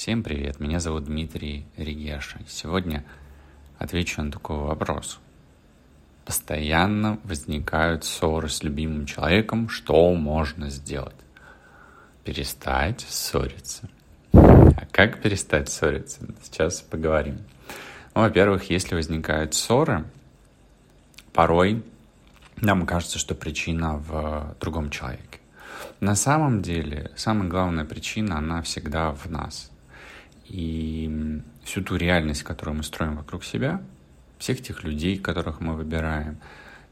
Всем привет, меня зовут Дмитрий Регеша. Сегодня отвечу на такой вопрос. Постоянно возникают ссоры с любимым человеком. Что можно сделать? Перестать ссориться. А как перестать ссориться? Сейчас поговорим. Ну, во-первых, если возникают ссоры, порой нам кажется, что причина в другом человеке. На самом деле, самая главная причина, она всегда в нас и всю ту реальность, которую мы строим вокруг себя, всех тех людей, которых мы выбираем,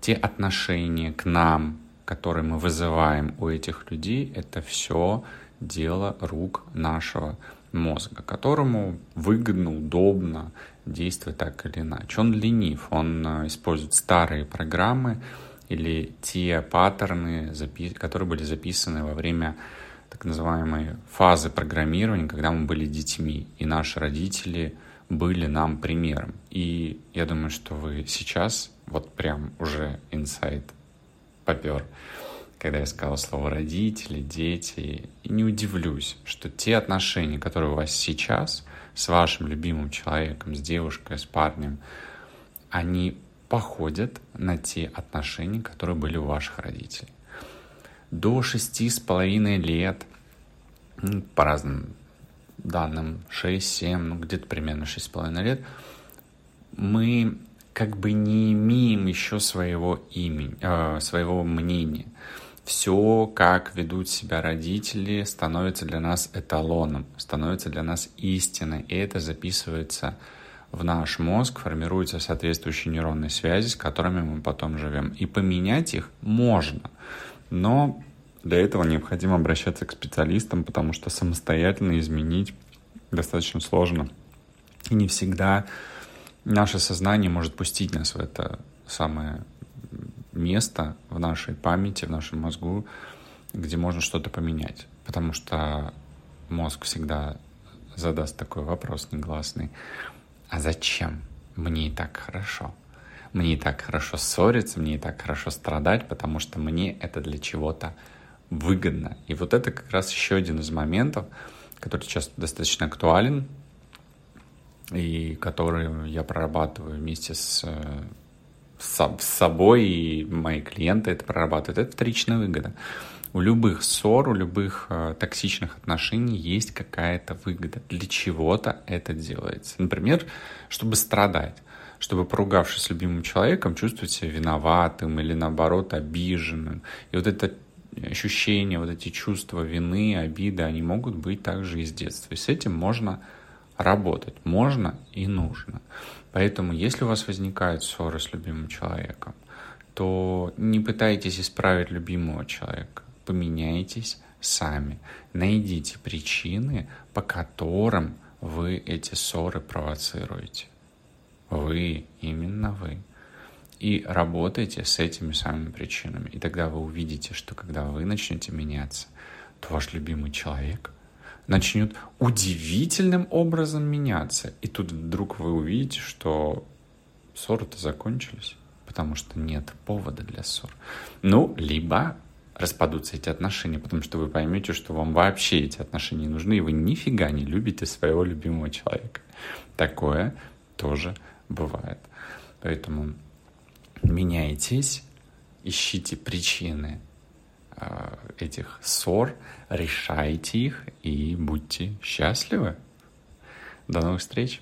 те отношения к нам, которые мы вызываем у этих людей, это все дело рук нашего мозга, которому выгодно, удобно действовать так или иначе. Он ленив, он э, использует старые программы или те паттерны, которые были записаны во время так называемой фазы программирования, когда мы были детьми, и наши родители были нам примером. И я думаю, что вы сейчас вот прям уже инсайт попер, когда я сказал слово родители, дети, и не удивлюсь, что те отношения, которые у вас сейчас с вашим любимым человеком, с девушкой, с парнем, они походят на те отношения, которые были у ваших родителей до шести с половиной лет, ну, по разным данным, 6-7, ну где-то примерно шесть с половиной лет, мы как бы не имеем еще своего имени, э, своего мнения. Все, как ведут себя родители, становится для нас эталоном, становится для нас истиной, и это записывается в наш мозг, формируются соответствующие нейронные связи, с которыми мы потом живем. И поменять их можно. Но для этого необходимо обращаться к специалистам, потому что самостоятельно изменить достаточно сложно. И не всегда наше сознание может пустить нас в это самое место в нашей памяти, в нашем мозгу, где можно что-то поменять. Потому что мозг всегда задаст такой вопрос негласный. А зачем? Мне и так хорошо мне и так хорошо ссориться, мне и так хорошо страдать, потому что мне это для чего-то выгодно. И вот это как раз еще один из моментов, который сейчас достаточно актуален, и который я прорабатываю вместе с, с, собой, и мои клиенты это прорабатывают. Это вторичная выгода. У любых ссор, у любых э, токсичных отношений есть какая-то выгода. Для чего-то это делается. Например, чтобы страдать чтобы, поругавшись с любимым человеком, чувствовать себя виноватым или, наоборот, обиженным. И вот это ощущения, вот эти чувства вины, обиды, они могут быть также и с детства. И с этим можно работать, можно и нужно. Поэтому, если у вас возникают ссоры с любимым человеком, то не пытайтесь исправить любимого человека, поменяйтесь сами, найдите причины, по которым вы эти ссоры провоцируете. Вы, именно вы. И работайте с этими самыми причинами. И тогда вы увидите, что когда вы начнете меняться, то ваш любимый человек начнет удивительным образом меняться. И тут вдруг вы увидите, что ссоры-то закончились, потому что нет повода для ссор. Ну, либо распадутся эти отношения, потому что вы поймете, что вам вообще эти отношения не нужны, и вы нифига не любите своего любимого человека. Такое тоже бывает. Поэтому меняйтесь, ищите причины этих ссор, решайте их и будьте счастливы. До новых встреч!